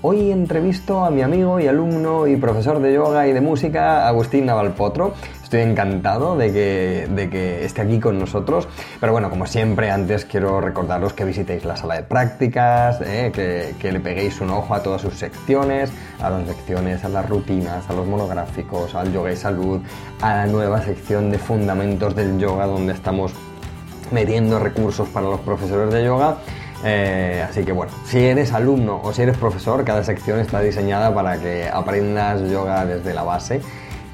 Hoy entrevisto a mi amigo y alumno y profesor de yoga y de música, Agustín Navalpotro. Estoy encantado de que, de que esté aquí con nosotros. Pero bueno, como siempre, antes quiero recordaros que visitéis la sala de prácticas, eh, que, que le peguéis un ojo a todas sus secciones, a las lecciones, a las rutinas, a los monográficos, al yoga y salud, a la nueva sección de fundamentos del yoga donde estamos metiendo recursos para los profesores de yoga. Eh, así que bueno, si eres alumno o si eres profesor, cada sección está diseñada para que aprendas yoga desde la base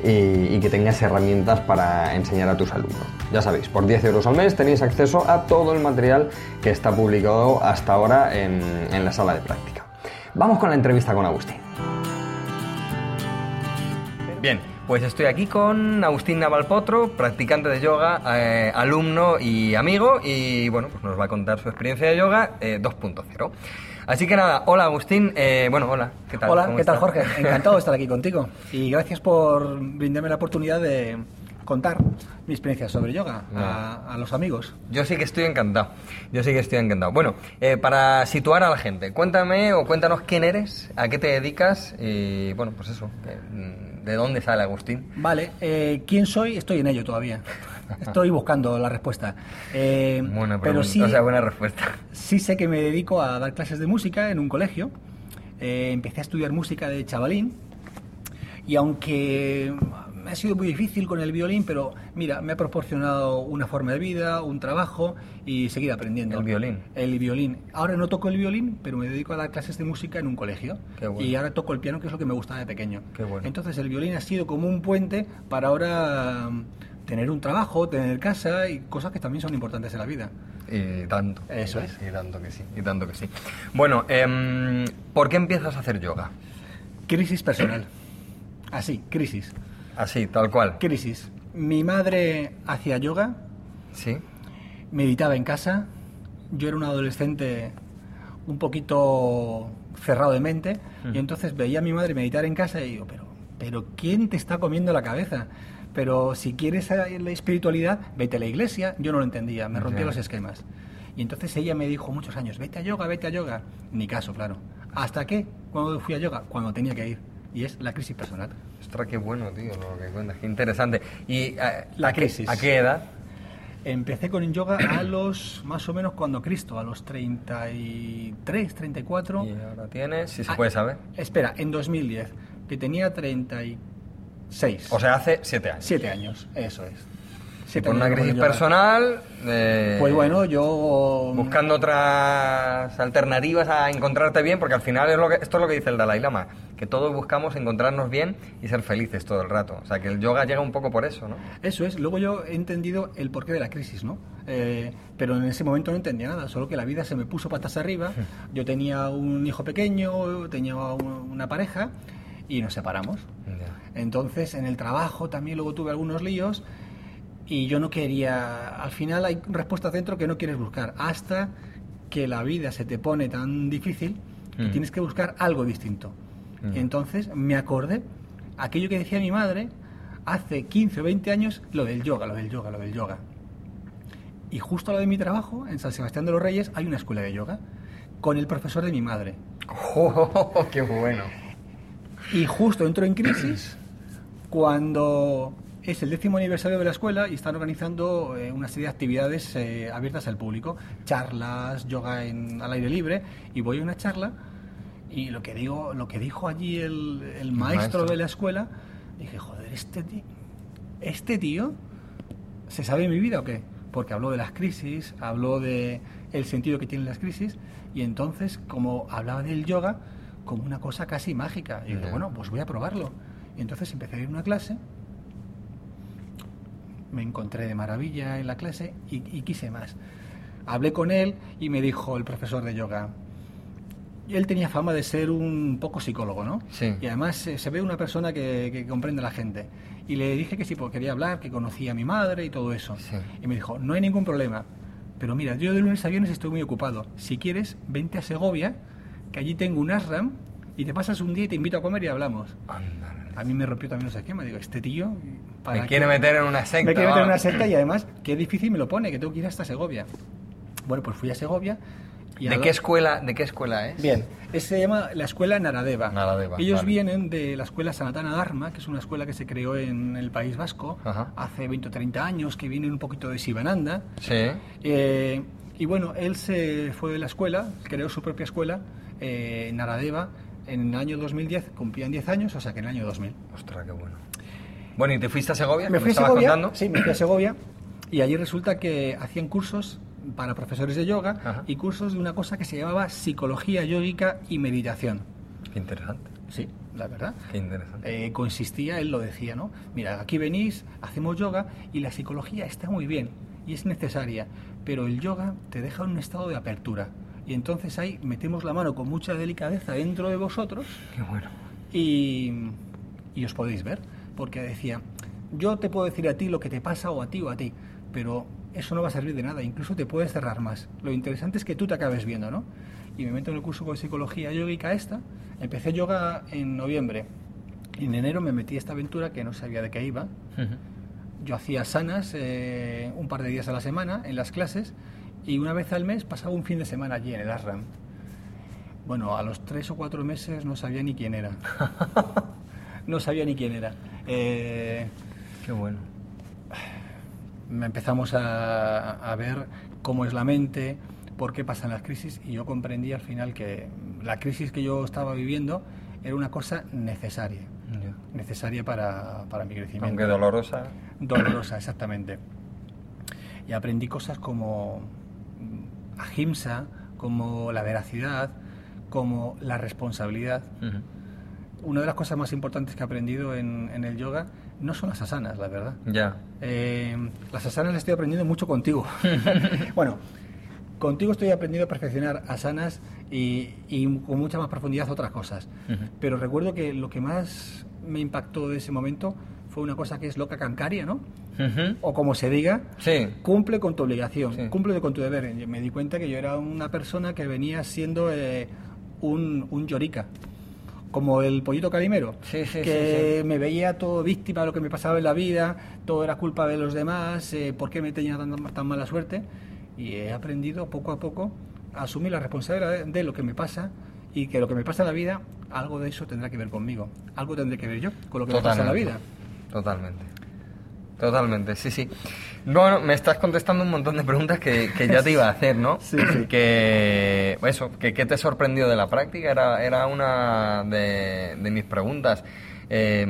y, y, que tengas herramientas para enseñar a tus alumnos. Ya sabéis, por 10 euros al mes tenéis acceso a todo el material que está publicado hasta ahora en, en la sala de práctica. Vamos con la entrevista con Agustín. Bien, pues estoy aquí con Agustín Navalpotro, practicante de yoga, eh, alumno y amigo, y bueno, pues nos va a contar su experiencia de yoga eh, 2.0. Así que nada, hola Agustín, eh, bueno, hola, ¿qué tal? Hola, ¿qué tal Jorge? Encantado de estar aquí contigo y gracias por brindarme la oportunidad de contar mi experiencia sobre yoga a, a, los amigos. Yo sí que estoy encantado, yo sí que estoy encantado. Bueno, eh, para situar a la gente, cuéntame o cuéntanos quién eres, a qué te dedicas y bueno, pues eso, ¿de dónde sale Agustín? Vale, eh, ¿quién soy? Estoy en ello todavía. Estoy buscando la respuesta. Eh, buena pero sí, o sea, buena respuesta. Sí sé que me dedico a dar clases de música en un colegio. Eh, empecé a estudiar música de chavalín y aunque ha sido muy difícil con el violín, pero mira, me ha proporcionado una forma de vida, un trabajo y seguir aprendiendo. ¿El violín? El violín. Ahora no toco el violín, pero me dedico a dar clases de música en un colegio. Qué bueno. Y ahora toco el piano, que es lo que me gustaba de pequeño. Qué bueno. Entonces el violín ha sido como un puente para ahora tener un trabajo, tener casa y cosas que también son importantes en la vida. Y tanto. Eso es. Y tanto que sí, y tanto que sí. Bueno, eh, ¿por qué empiezas a hacer yoga? Crisis personal. Así, crisis. Así, tal cual. Crisis. Mi madre hacía yoga. Sí. Meditaba en casa. Yo era un adolescente un poquito cerrado de mente. Mm. Y entonces veía a mi madre meditar en casa y digo, pero, pero ¿quién te está comiendo la cabeza? Pero si quieres la espiritualidad, vete a la iglesia. Yo no lo entendía, me rompía los esquemas. Y entonces ella me dijo muchos años, vete a yoga, vete a yoga. Ni caso, claro. ¿Hasta qué? Cuando fui a yoga? Cuando tenía que ir. Y es la crisis personal. Ostras, qué bueno, tío, lo que cuentas, qué interesante. ¿Y a, la a crisis? Qué, ¿A qué edad? Empecé con yoga a los, más o menos cuando Cristo, a los 33, 34. ¿Y ahora tienes? Si se puede saber. Espera, en 2010, que tenía 36. O sea, hace 7 años. 7 años, eso es. Y por una crisis personal. Eh, pues bueno, yo. Buscando otras alternativas a encontrarte bien, porque al final es lo que, esto es lo que dice el Dalai Lama, que todos buscamos encontrarnos bien y ser felices todo el rato. O sea, que el yoga llega un poco por eso, ¿no? Eso es. Luego yo he entendido el porqué de la crisis, ¿no? Eh, pero en ese momento no entendía nada, solo que la vida se me puso patas arriba. Yo tenía un hijo pequeño, tenía una pareja y nos separamos. Entonces, en el trabajo también luego tuve algunos líos y yo no quería, al final hay respuestas dentro que no quieres buscar, hasta que la vida se te pone tan difícil que Mm. tienes que buscar algo distinto. Mm. Y entonces me acordé, aquello que decía mi madre, hace 15 o 20 años, lo del yoga, lo del yoga, lo del yoga. Y justo al lado de mi trabajo, en San Sebastián de los Reyes, hay una escuela de yoga, con el profesor de mi madre. ¡Oh, qué bueno! Y justo entro en crisis cuando es el décimo aniversario de la escuela y están organizando eh, una serie de actividades eh, abiertas al público, charlas, yoga en, al aire libre, y voy a una charla y lo que digo, lo que dijo allí el, el maestro, maestro. de la escuela, dije, joder, este tío, este tío se sabe mi vida o qué? Porque habló de las crisis, habló de el sentido que tienen las crisis y entonces como hablaba del yoga como una cosa casi mágica, y dije, bueno, pues voy a probarlo. Y entonces empecé a ir a una clase me encontré de maravilla en la clase y, y, quise más. Hablé con él y me dijo el profesor de yoga, él tenía fama de ser un poco psicólogo, ¿no? Sí. Y además eh, se ve una persona que, que comprende a la gente. Y le dije que sí, porque quería hablar, que conocía a mi madre y todo eso. Sí. Y me dijo, no hay ningún problema. Pero mira, yo de lunes a viernes estoy muy ocupado. Si quieres, vente a Segovia, que allí tengo un ashram, y te pasas un día y te invito a comer y hablamos. A mí me rompió también los esquemas. Digo, este tío... ¿para Me qué? quiere meter en una secta. Me quiere meter en una secta y además, qué difícil me lo pone, que tengo que ir hasta Segovia. Bueno, pues fui a Segovia. Y ¿De qué escuela, de qué escuela es? Bien, ese se llama la escuela Naradeva. Naradeva, Ellos vale. vienen de la escuela Sanatana Dharma, que es una escuela que se creó en el País Vasco Ajá. hace 20 o 30 años, que viene un poquito de Sivananda. Sí. Eh, y bueno, él se fue de la escuela, creó su propia escuela, eh, Naradeva, en el año 2010, cumplían 10 años, o sea que en el año 2000. Ostras, qué bueno. Bueno, ¿y te fuiste a Segovia? Me fui a Segovia, contando? sí, me fui a Segovia y allí resulta que hacían cursos para profesores de yoga Ajá. y cursos de una cosa que se llamaba psicología yógica y meditación. Qué interesante. Sí, la verdad. Qué interesante. Eh, consistía, él lo decía, ¿no? Mira, aquí venís, hacemos yoga y la psicología está muy bien y es necesaria, pero el yoga te deja en un estado de apertura. Y entonces ahí metemos la mano con mucha delicadeza dentro de vosotros Qué bueno. y, y os podéis ver. Porque decía, yo te puedo decir a ti lo que te pasa o a ti o a ti, pero eso no va a servir de nada, incluso te puedes cerrar más. Lo interesante es que tú te acabes viendo, ¿no? Y me meto en el curso de psicología yógica esta, empecé yoga en noviembre. Y en enero me metí a esta aventura que no sabía de qué iba. Yo hacía sanas eh, un par de días a la semana en las clases y una vez al mes pasaba un fin de semana allí en el ashram. Bueno, a los tres o cuatro meses no sabía ni quién era. No sabía ni quién era. Eh, Qué bueno. me empezamos a, a ver cómo es la mente, por qué pasan las crisis y yo comprendí al final que la crisis que yo estaba viviendo era una cosa necesaria, necesaria para, para mi crecimiento. Aunque dolorosa. dolorosa, exactamente. Y aprendí cosas como ahimsa, como la veracidad, como la responsabilidad. Una de las cosas más importantes que he aprendido en, en el yoga no son las asanas, la verdad. Ya. Eh, las asanas las estoy aprendiendo mucho contigo. bueno, contigo estoy aprendiendo a perfeccionar asanas y, y con mucha más profundidad otras cosas. Pero recuerdo que lo que más me impactó de ese momento fue una cosa que es loca cancaria, ¿no? O como se diga, Sí. cumple con tu obligación, Sí. cumple con tu deber. Me di cuenta que yo era una persona que venía siendo eh, un, un llorica, como el pollito calimero, Sí, sí, que sí, me veía todo víctima de lo que me pasaba en la vida, todo era culpa de los demás, eh, por qué me tenía tan, tan mala suerte. Y he aprendido poco a poco a asumir la responsabilidad de, de lo que me pasa y que lo que me pasa en la vida, algo de eso tendrá que ver conmigo, algo tendré que ver yo con lo que me pasa en la vida. Totalmente. Totalmente, sí, sí. Bueno, me estás contestando un montón de preguntas que, que ya te iba a hacer, ¿no? Sí, sí. Que, eso, que ¿qué te sorprendió de la práctica? Era, era una de, de mis preguntas. Eh,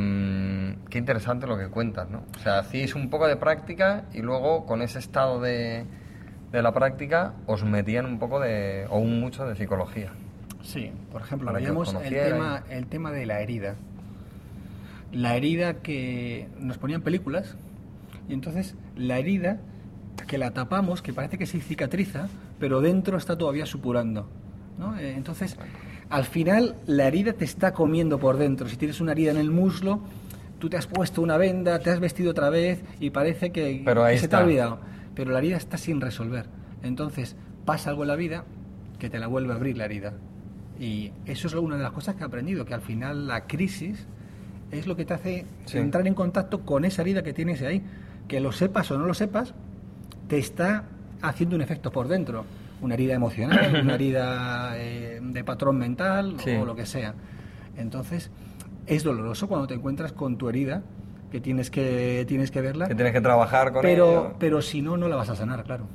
qué interesante lo que cuentas, ¿no? O sea, hacíais un poco de práctica y luego con ese estado de, de la práctica os metían un poco de, o un mucho de psicología. Sí, por ejemplo, veíamos os el tema, el tema de la herida. La herida que nos ponían películas, y entonces la herida que la tapamos, que parece que se cicatriza, pero dentro está todavía supurando. ¿no? Eh, Entonces, al final, la herida te está comiendo por dentro. Si tienes una herida en el muslo, tú te has puesto una venda, te has vestido otra vez y parece que, Pero ahí se te ha olvidado. Pero la herida está sin resolver. Entonces, pasa algo en la vida que te la vuelve a abrir la herida. Y eso es una de las cosas que he aprendido, que al final la crisis es lo que te hace Sí. entrar en contacto con esa herida que tienes ahí. Que lo sepas o no lo sepas, te está haciendo un efecto por dentro. Una herida emocional, una herida eh, de patrón mental Sí. o lo que sea. Entonces, es doloroso cuando te encuentras con tu herida, que tienes que, tienes que verla, Que tienes que trabajar con pero, ello. pero si no, no la vas a sanar, claro.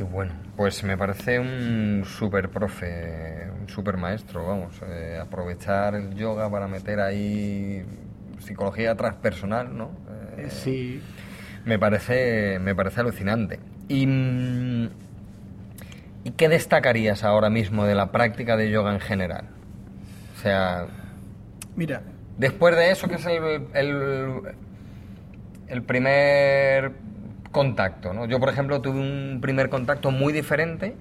Qué bueno. Pues me parece un super profe, un super maestro, vamos. eh, aprovechar el yoga para meter ahí psicología transpersonal, ¿no? Eh, Sí, Me parece, me parece alucinante. Y, mm, ¿Y qué destacarías ahora mismo de la práctica de yoga en general? O sea, mira, después de eso, que es el, el, el primer contacto, ¿no? Yo, por ejemplo, tuve un primer contacto muy diferente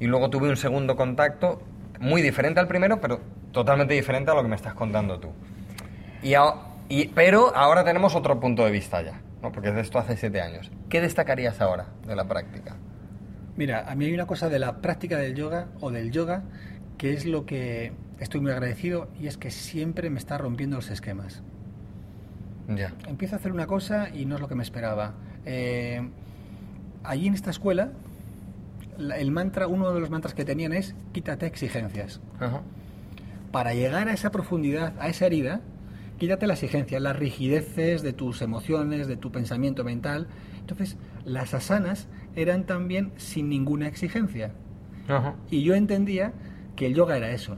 y luego tuve un segundo contacto muy diferente al primero, pero totalmente diferente a lo que me estás contando tú. Y, y pero ahora tenemos otro punto de vista ya, ¿no? porque de esto hace siete años. ¿Qué destacarías ahora de la práctica? Mira, a mí hay una cosa de la práctica del yoga o del yoga que es lo que estoy muy agradecido y es que siempre me está rompiendo los esquemas. Ya. Empiezo a hacer una cosa y no es lo que me esperaba. Eh, allí en esta escuela, el mantra, uno de los mantras que tenían es quítate exigencias. Para llegar a esa profundidad, a esa herida, quítate las exigencias, las rigideces de tus emociones, de tu pensamiento mental. Entonces, las asanas eran también sin ninguna exigencia. Y yo entendía que el yoga era eso.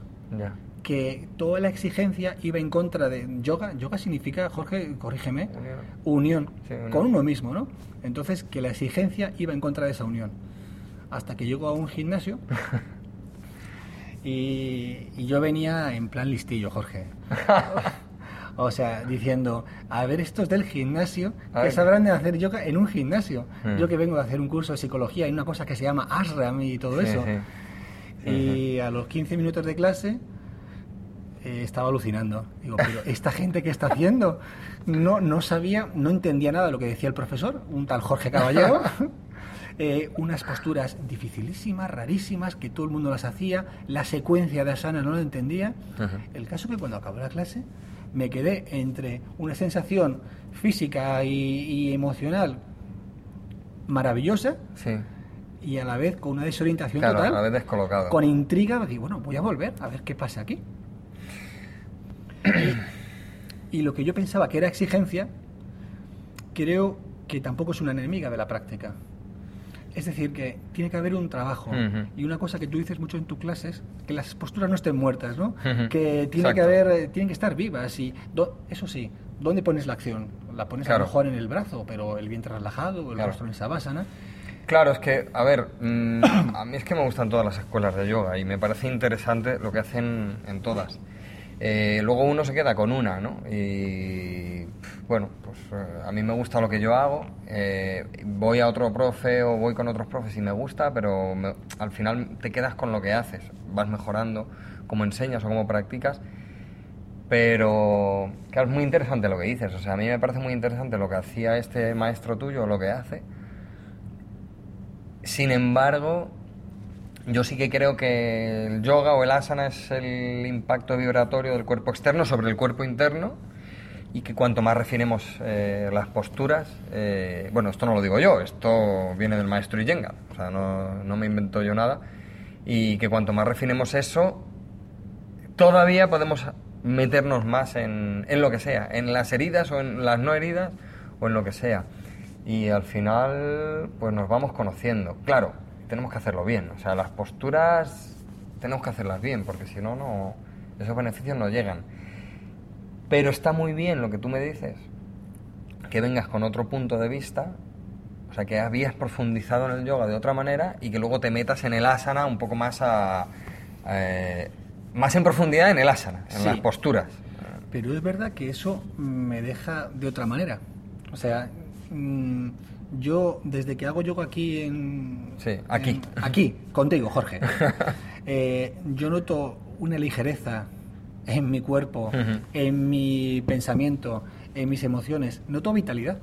Que toda la exigencia iba en contra de yoga. Yoga significa, Jorge, corrígeme, unión, con uno mismo, ¿no? Entonces, que la exigencia iba en contra de esa unión. Hasta que llego a un gimnasio y, y yo venía en plan listillo, Jorge. O sea, diciendo, a ver, estos del gimnasio, que sabrán de hacer yoga en un gimnasio. Hmm. Yo que vengo de hacer un curso de psicología y una cosa que se llama ashram y todo eso. y a los 15 minutos de clase eh, estaba alucinando. Digo, pero esta gente que está haciendo no, no sabía, no entendía nada de lo que decía el profesor, un tal Jorge Caballero. Eh, unas posturas dificilísimas, rarísimas, que todo el mundo las hacía, la secuencia de asana no lo entendía. El caso que cuando acabó la clase me quedé entre una sensación física y, emocional maravillosa y a la vez con una desorientación total. A la vez descolocado. Con intriga, y bueno, voy a volver a ver qué pasa aquí. y, lo que yo pensaba que era exigencia, creo que tampoco es una enemiga de la práctica. Es decir, que tiene que haber un trabajo. Y una cosa que tú dices mucho en tus clases, que las posturas no estén muertas, ¿no? Que tiene que haber, eh, tienen que estar vivas. Y eso sí, ¿dónde pones la acción? La pones a lo mejor en el brazo, pero el vientre relajado, el rostro en sabásana. Claro, es que, a ver, mm, a mí es que me gustan todas las escuelas de yoga y me parece interesante lo que hacen en todas. Eh, luego uno se queda con una, ¿no? Y bueno, pues eh, a mí me gusta lo que yo hago, eh, voy a otro profe o voy con otros profes y me gusta, pero al final te quedas con lo que haces, vas mejorando cómo enseñas o cómo practicas. Pero, claro, es muy interesante lo que dices, o sea, a mí me parece muy interesante lo que hacía este maestro tuyo, lo que hace. Sin embargo, yo sí que creo que el yoga o el asana es el impacto vibratorio del cuerpo externo sobre el cuerpo interno y que cuanto más refinemos eh, las posturas, eh, bueno, esto no lo digo yo, esto viene del maestro Iyengar, o sea, no, no, me invento yo nada, y que cuanto más refinemos eso, todavía podemos meternos más en, en lo que sea, en las heridas o en las no heridas o en lo que sea. Y al final, pues nos vamos conociendo. Claro, tenemos que hacerlo bien. O sea, las posturas tenemos que hacerlas bien, porque si no, no esos beneficios no llegan. Pero está muy bien lo que tú me dices, que vengas con otro punto de vista, o sea, que habías profundizado en el yoga de otra manera y que luego te metas en el asana un poco más a, eh, más en profundidad en el asana, en las posturas. Pero es verdad que eso me deja de otra manera. O sea, mm, yo, desde que hago yoga aquí en... Sí, aquí. aquí, contigo, Jorge. Eh, yo noto una ligereza en mi cuerpo, en mi pensamiento, en mis emociones. Noto vitalidad.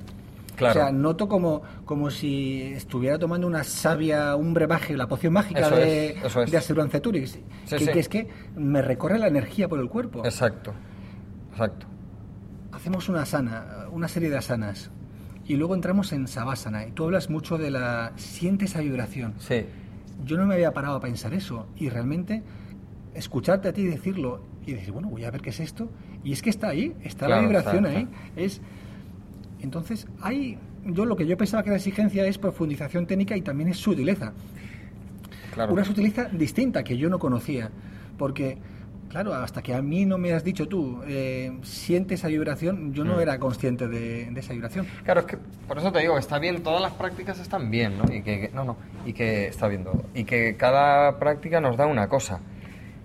Claro. O sea, noto como, como si estuviera tomando una sabia, un brebaje, la poción mágica de, es, que, que, es que me recorre la energía por el cuerpo. Exacto, exacto. Hacemos una sana, una serie de asanas y luego entramos en Savasana. Y tú hablas mucho de la... Siente esa vibración. Sí. Yo no me había parado a pensar eso. Y realmente escucharte a ti decirlo y decir, bueno, voy a ver qué es esto. Y es que está ahí, está la vibración ahí. Es... Entonces, hay... Yo lo que yo pensaba que la exigencia es profundización técnica y también es sutileza. Claro. Una sutileza distinta que yo no conocía. Porque Claro, hasta que a mí no me has dicho tú, eh, siente esa vibración, yo no mm. era consciente de, esa vibración. Claro, es que por eso te digo, está bien, todas las prácticas están bien, ¿no? Y que, no, no, y que está bien todo. Y que cada práctica nos da una cosa.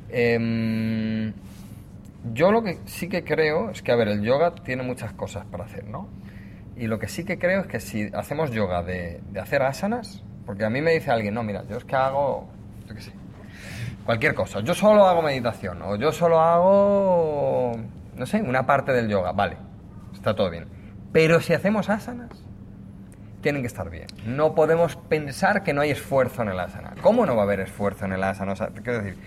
Em, yo lo que sí que creo es que, a ver, el yoga tiene muchas cosas para hacer, ¿no? Y lo que sí que creo es que si hacemos yoga de, de hacer asanas, porque a mí me dice alguien, no, mira, yo es que hago, yo qué sé, cualquier cosa. Yo solo hago meditación o yo solo hago, no sé, una parte del yoga. Vale, está todo bien. Pero si hacemos asanas, tienen que estar bien. No podemos pensar que no hay esfuerzo en el asana. ¿Cómo no va a haber esfuerzo en el asana? O sea, quiero decir,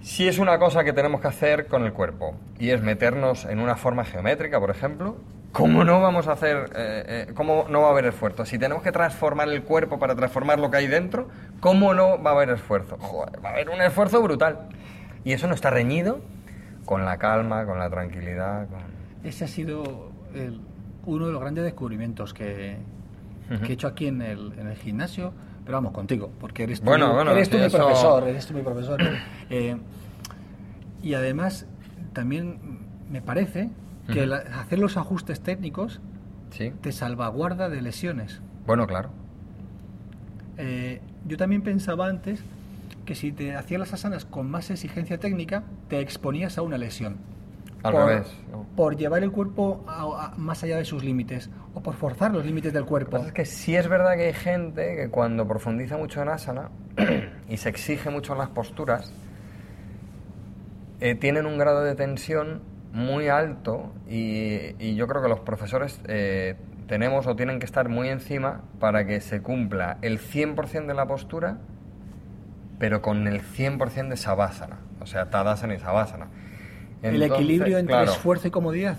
si es una cosa que tenemos que hacer con el cuerpo y es meternos en una forma geométrica, por ejemplo, ¿cómo no vamos a hacer, eh, eh, cómo no va a haber esfuerzo? Si tenemos que transformar el cuerpo para transformar lo que hay dentro, ¿cómo no va a haber esfuerzo? Joder, va a haber un esfuerzo brutal. Y eso no está reñido con la calma, con la tranquilidad. Con... Ese ha sido el, uno de los grandes descubrimientos que, que he hecho aquí en el, en el, gimnasio, pero vamos, contigo, porque eres tú, bueno, bueno, eres tú mi eso- profesor, eres tú mi profesor. Eh, y además, también me parece que la- hacer los ajustes técnicos Sí, te salvaguarda de lesiones. bueno, claro. Eh, yo también pensaba antes que si te hacías las asanas con más exigencia técnica, te exponías a una lesión. Al por, revés, ¿no? por llevar el cuerpo a- a- más allá de sus límites o por forzar los límites del Lo que cuerpo. pasa es que sí es verdad que hay gente que cuando profundiza mucho en asana y se exige mucho en las posturas, eh, tienen un grado de tensión muy alto y, y yo creo que los profesores eh, tenemos o tienen que estar muy encima para que se cumpla el 100% de la postura, pero con el 100% de savasana, o sea, tadasana y savasana. el equilibrio entre claro, esfuerzo y comodidad.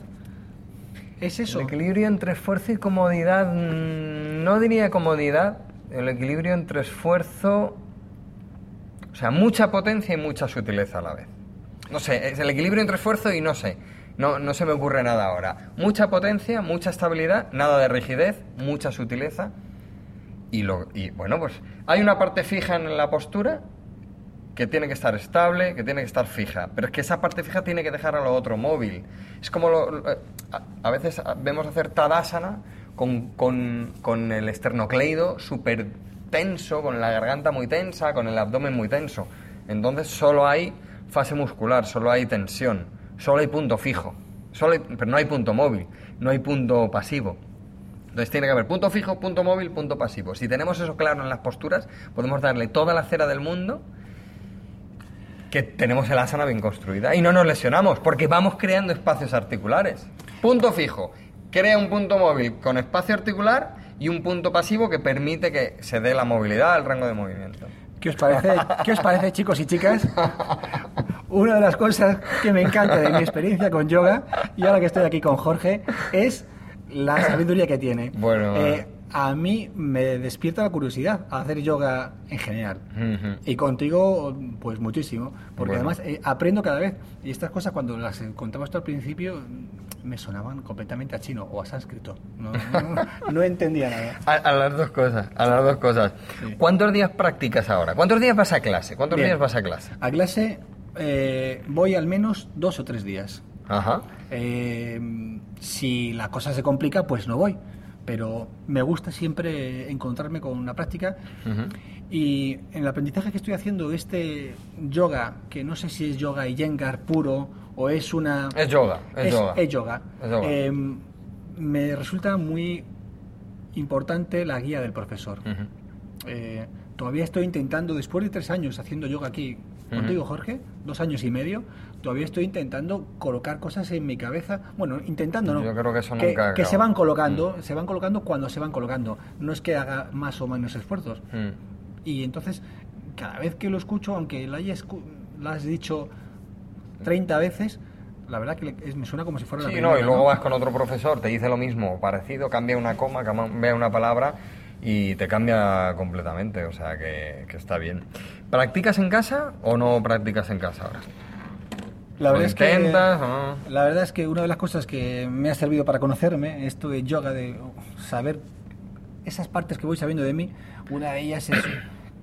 ¿Es eso? el equilibrio entre esfuerzo y comodidad, mm, no diría comodidad, el equilibrio entre esfuerzo, o sea, mucha potencia y mucha sutileza a la vez. No sé, es el equilibrio entre esfuerzo y no sé, no, no se me ocurre nada ahora. Mucha potencia, mucha estabilidad, nada de rigidez, mucha sutileza. Y, lo, y bueno, pues hay una parte fija en la postura que tiene que estar estable, que tiene que estar fija. Pero es que esa parte fija tiene que dejar a lo otro móvil. Es como lo- lo- a, a veces vemos hacer Tadasana con, con, con el esternocleido súper tenso, con la garganta muy tensa, con el abdomen muy tenso. Entonces solo hay fase muscular, solo hay tensión, solo hay punto fijo. Solo hay- pero no hay punto móvil, no hay punto pasivo. Entonces tiene que haber punto fijo, punto móvil, punto pasivo. Si tenemos eso claro en las posturas, podemos darle toda la cera del mundo que tenemos el asana bien construida y no nos lesionamos porque vamos creando espacios articulares. Punto fijo, crea un punto móvil con espacio articular y un punto pasivo que permite que se dé la movilidad, el rango de movimiento. ¿Qué os parece, ¿Qué os parece, chicos y chicas? Una de las cosas que me encanta de mi experiencia con yoga, y ahora que estoy aquí con Jorge, es la sabiduría que tiene. Bueno, Eh, a mí me despierta la curiosidad hacer yoga en general. Y contigo, pues muchísimo. Porque Bueno. además eh, aprendo cada vez. Y estas cosas, cuando las contabas tú al principio, me sonaban completamente a chino o a sánscrito. No, no- no entendía nada. A, a las dos cosas, a las dos cosas. Sí. ¿Cuántos días practicas ahora? ¿Cuántos días vas a clase? ¿Cuántos Bien. días vas a clase? A clase eh, voy al menos dos o tres días. Ajá. Eh, si la cosa se complica, pues no voy. Pero me gusta siempre encontrarme con una práctica. Y en el aprendizaje que estoy haciendo, este yoga, que no sé si es yoga Iyengar puro o es una. Es yoga, es, yoga. es yoga. Es yoga. Eh, me resulta muy importante la guía del profesor. Eh, todavía estoy intentando, después de tres años haciendo yoga aquí contigo, Ujú. Jorge, dos años y medio, todavía estoy intentando colocar cosas en mi cabeza. Bueno, intentando, ¿no? Yo creo que eso que, nunca que se acaba. van colocando, se van colocando cuando se van colocando. No es que haga más o menos esfuerzos. Mm. Y entonces, cada vez que lo escucho, aunque lo hayas, dicho 30 veces, la verdad que le- es- me suena como si fuera la Sí, primera. no, y luego vas con otro profesor, te dice lo mismo, parecido, cambia una coma, cambia una palabra y te cambia completamente, o sea que, que está bien. ¿Practicas en casa o no practicas en casa ahora? La ¿Lo verdad, es que, no? la verdad es que una de las cosas que me ha servido para conocerme, esto de yoga, de saber esas partes que voy sabiendo de mí, una de ellas es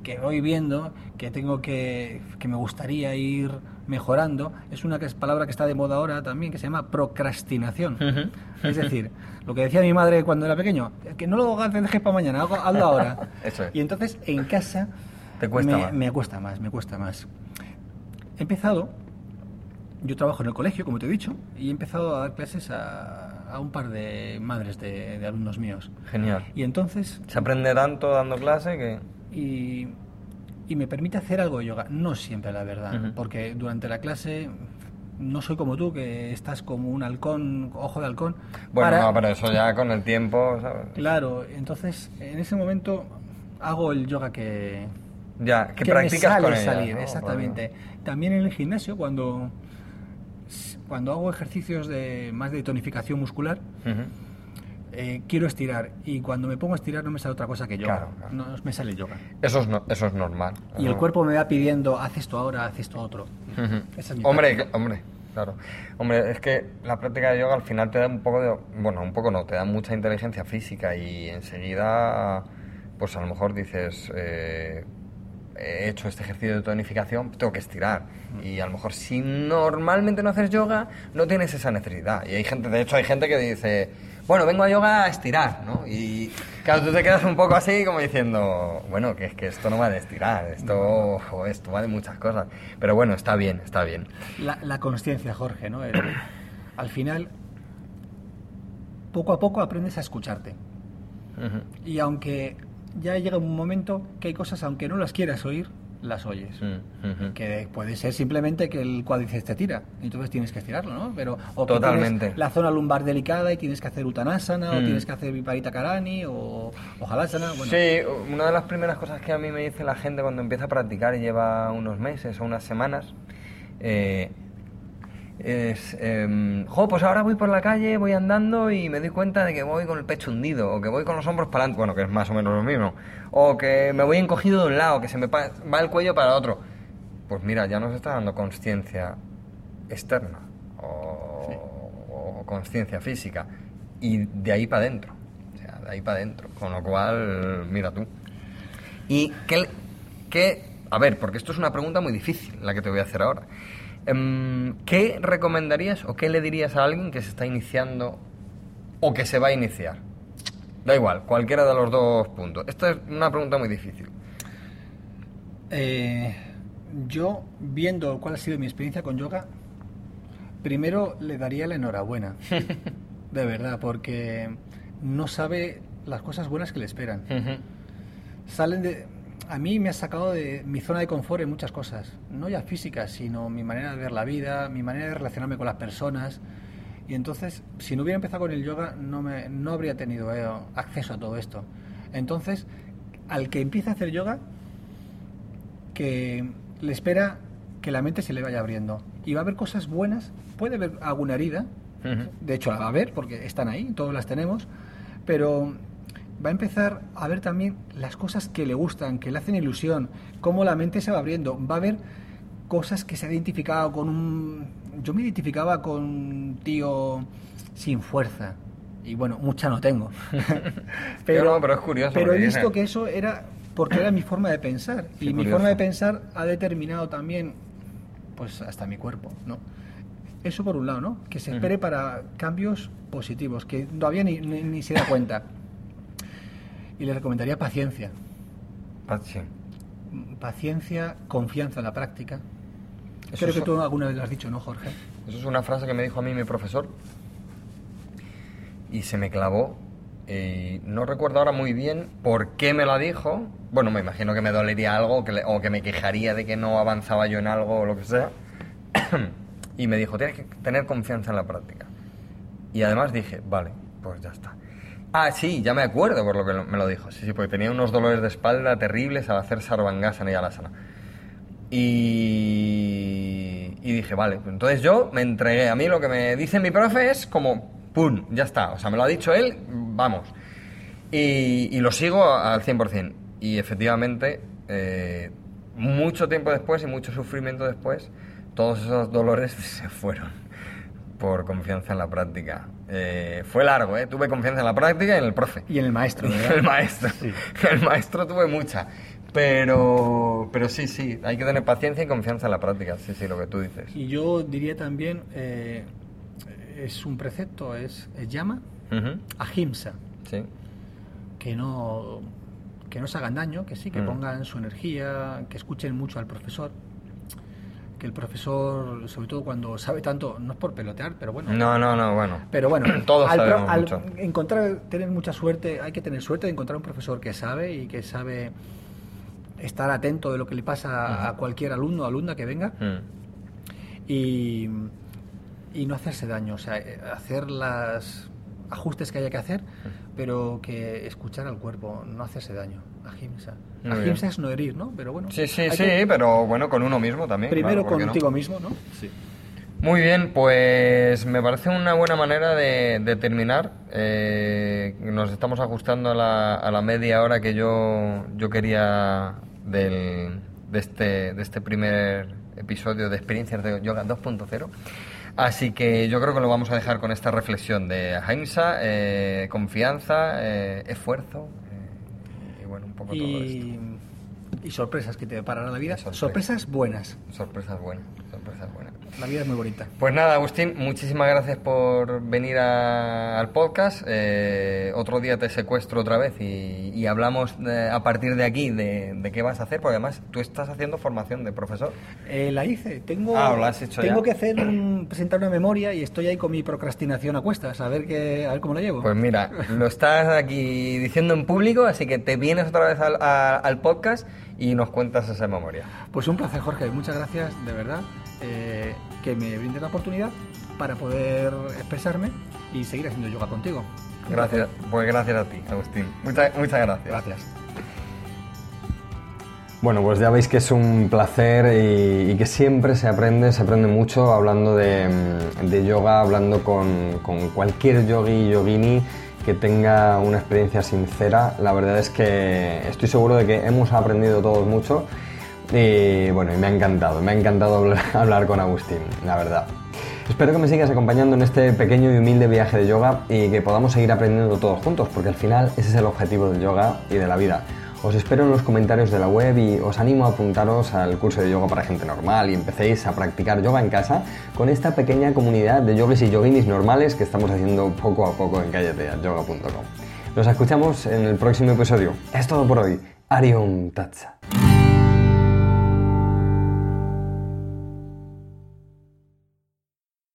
que voy viendo que tengo que, que me gustaría ir mejorando, es una que es palabra que está de moda ahora también, que se llama procrastinación. Ujú. Es decir, lo que decía mi madre cuando era pequeño, que no lo hagas, dejes para mañana, hazlo ahora. Eso es. Y entonces en casa Te cuesta me, más. me cuesta más, me cuesta más. He empezado, yo trabajo en el colegio, como te he dicho, y he empezado a dar clases a, a un par de madres de, de alumnos míos. Genial. Y entonces, Se aprende tanto dando clase que... y y me permite hacer algo de yoga. No siempre, la verdad, porque durante la clase no soy como tú, que estás como un halcón, ojo de halcón. Bueno, para- no, pero eso ya con el tiempo, ¿sabes? Claro, entonces en ese momento hago el yoga que, Ya, que, que practicas me sale con ella, salir, ¿no? exactamente. También en el gimnasio, cuando, cuando hago ejercicios de más de tonificación muscular. Eh, quiero estirar y cuando me pongo a estirar no me sale otra cosa que yoga. Claro, claro. No me sale yoga. Eso es, no- eso es normal. Y el cuerpo me va pidiendo, haz esto ahora, haz esto otro. Ujú. Esa es mi Hombre, práctica. hombre, claro. Hombre, es que la práctica de yoga al final te da un poco de... Bueno, un poco no, te da mucha inteligencia física y enseguida, pues a lo mejor dices, eh, he hecho este ejercicio de tonificación, tengo que estirar. Y a lo mejor si normalmente no haces yoga, no tienes esa necesidad. Y hay gente, de hecho hay gente que dice, bueno, vengo a yoga a estirar, ¿no? Y claro, tú te quedas un poco así como diciendo, bueno, que es que esto no va de estirar, esto, jo, esto va de muchas cosas. Pero bueno, está bien, está bien. La, la consciencia, Jorge, ¿no? El- al final, poco a poco aprendes a escucharte. Y aunque ya llega un momento que hay cosas, aunque no las quieras oír, las oyes. Mm. Que puede ser simplemente que el cuádriceps te tira, y entonces tienes que estirarlo, ¿no? Pero, o que Totalmente. tienes la zona lumbar delicada y tienes que hacer utanasana, o Mm. tienes que hacer viparita karani, o, o halasana, bueno. Sí, una de las primeras cosas que a mí me dice la gente cuando empieza a practicar y lleva unos meses o unas semanas eh, es, em, jo, pues ahora voy por la calle, voy andando y me doy cuenta de que voy con el pecho hundido o que voy con los hombros para adelante, bueno, que es más o menos lo mismo, o que me voy encogido de un lado, que se me va el cuello para otro. Pues mira, ya nos está dando conciencia externa o, Sí. o conciencia física y de ahí para adentro, o sea, de ahí para adentro, con lo cual, mira tú. ¿Y qué, qué- A ver, porque esto es una pregunta muy difícil la que te voy a hacer ahora. Em, ¿Qué recomendarías o qué le dirías a alguien que se está iniciando o que se va a iniciar? Da igual, cualquiera de los dos puntos. Esta es una pregunta muy difícil. Eh, yo, viendo cuál ha sido mi experiencia con yoga, primero le daría la enhorabuena. de verdad, porque no sabe las cosas buenas que le esperan. Salen de... A mí me ha sacado de mi zona de confort en muchas cosas, no ya físicas, sino mi manera de ver la vida, mi manera de relacionarme con las personas. Y entonces, si no hubiera empezado con el yoga, no, me, no habría tenido eh, acceso a todo esto. Entonces, al que empieza a hacer yoga, que le espera que la mente se le vaya abriendo. Y va a haber cosas buenas, puede haber alguna herida, de hecho la va a haber porque están ahí, todos las tenemos, pero va a empezar a ver también las cosas que le gustan, que le hacen ilusión, cómo la mente se va abriendo. Va a ver cosas que se ha identificado con un... Yo me identificaba con un tío sin fuerza. Y bueno, mucha no tengo. Yo no, pero es curioso Pero he visto que eso era porque era mi forma de pensar. Qué y mi forma de pensar ha determinado también, pues hasta mi cuerpo, ¿no? Eso por un lado, ¿no? Que se espere para cambios positivos, que todavía ni, ni- ni se da cuenta. Y le recomendaría paciencia. Sí. Paciencia, confianza en la práctica. Eso Creo que tú alguna vez lo has dicho, ¿no, Jorge? Eso es una frase que me dijo a mí mi profesor y se me clavó. Y no recuerdo ahora muy bien por qué me lo dijo. Bueno, me imagino que me dolería algo o que, le- o que me quejaría de que no avanzaba yo en algo o lo que sea. y me dijo, tienes que tener confianza en la práctica. Y además dije, vale, pues ya está. Ah, sí, ya me acuerdo por lo que me lo dijo. Sí, sí, porque tenía unos dolores de espalda terribles al hacer sarvangasana y alasana. Y, y dije, vale, pues entonces yo me entregué. A mí lo que me dice mi profe es como, ¡pum! Ya está. O sea, me lo ha dicho él, vamos. Y, y lo sigo al 100%. Y efectivamente, eh, mucho tiempo después y mucho sufrimiento después, todos esos dolores se fueron por confianza en la práctica. Eh, fue largo, ¿eh? Tuve confianza en la práctica y en el profe. Y en el maestro, el maestro. El maestro tuve mucha. Pero, pero sí, sí, hay que tener paciencia y confianza en la práctica. Sí, sí, lo que tú dices. Y yo diría también, eh, es un precepto, es, es llama Ujú, ahimsa. Sí. que no que no se hagan daño, que sí, que Mm. pongan su energía, que escuchen mucho al profesor, que el profesor, sobre todo cuando sabe tanto, no es por pelotear, pero bueno, No, no, no, bueno. pero bueno, Todos al, pro- sabemos al mucho. encontrar, tener mucha suerte, hay que tener suerte de encontrar un profesor que sabe y que sabe estar atento de lo que le pasa a cualquier alumno o alumna que venga Mm. y, y no hacerse daño, o sea, hacer las ajustes que haya que hacer, pero que escuchar al cuerpo, no hacerse daño. Ahimsa. Ahimsa es no herir, ¿no? Pero bueno. Sí, sí, sí, que- pero bueno, con uno mismo también. Primero contigo mismo, ¿no? Sí. Muy bien, pues me parece una buena manera de, de terminar. Eh, nos estamos ajustando a la, a la media hora que yo, yo quería del- de, este, de este primer episodio de Experiencias de Yoga 2.0. Así que yo creo que lo vamos a dejar con esta reflexión de ahimsa, eh, confianza, eh, esfuerzo bueno, un poco todo esto. Y, y sorpresas que te deparará la vida. Sorpresas. Sorpresas buenas. Sorpresas buenas, sorpresas buenas. La vida es muy bonita. Pues nada, Agustín, muchísimas gracias por venir a- al podcast. Eh, otro día te secuestro otra vez y, y hablamos de- a partir de aquí de, de qué vas a hacer, porque además tú estás haciendo formación de profesor. Eh, la hice. Tengo, Ah, ¿lo has hecho tengo ya? que hacer un- presentar una memoria y estoy ahí con mi procrastinación a cuestas, a ver, qué, a ver cómo la llevo. Pues mira, lo estás aquí diciendo en público, así que te vienes otra vez al, a- al podcast y nos cuentas esa memoria. Pues un placer, Jorge. Muchas gracias, de verdad, eh, que me brindes la oportunidad para poder expresarme y seguir haciendo yoga contigo. Gracias, pues gracias a ti, Agustín. Muchas, muchas gracias. Gracias. Bueno, pues ya veis que es un placer y, y que siempre se aprende, se aprende mucho hablando de, de yoga, hablando con, con cualquier yogi yogini que tenga una experiencia sincera. La verdad es que estoy seguro de que hemos aprendido todos mucho y bueno, me ha encantado, me ha encantado hablar, hablar con Agustín, la verdad. Espero que me sigas acompañando en este pequeño y humilde viaje de yoga y que podamos seguir aprendiendo todos juntos, porque al final ese es el objetivo del yoga y de la vida. Os espero en los comentarios de la web y os animo a apuntaros al curso de yoga para gente normal y empecéis a practicar yoga en casa con esta pequeña comunidad de yogis y yoginis normales que estamos haciendo poco a poco en callateayoga.com. Nos escuchamos en el próximo episodio. Es todo por hoy. Arium Tatsa.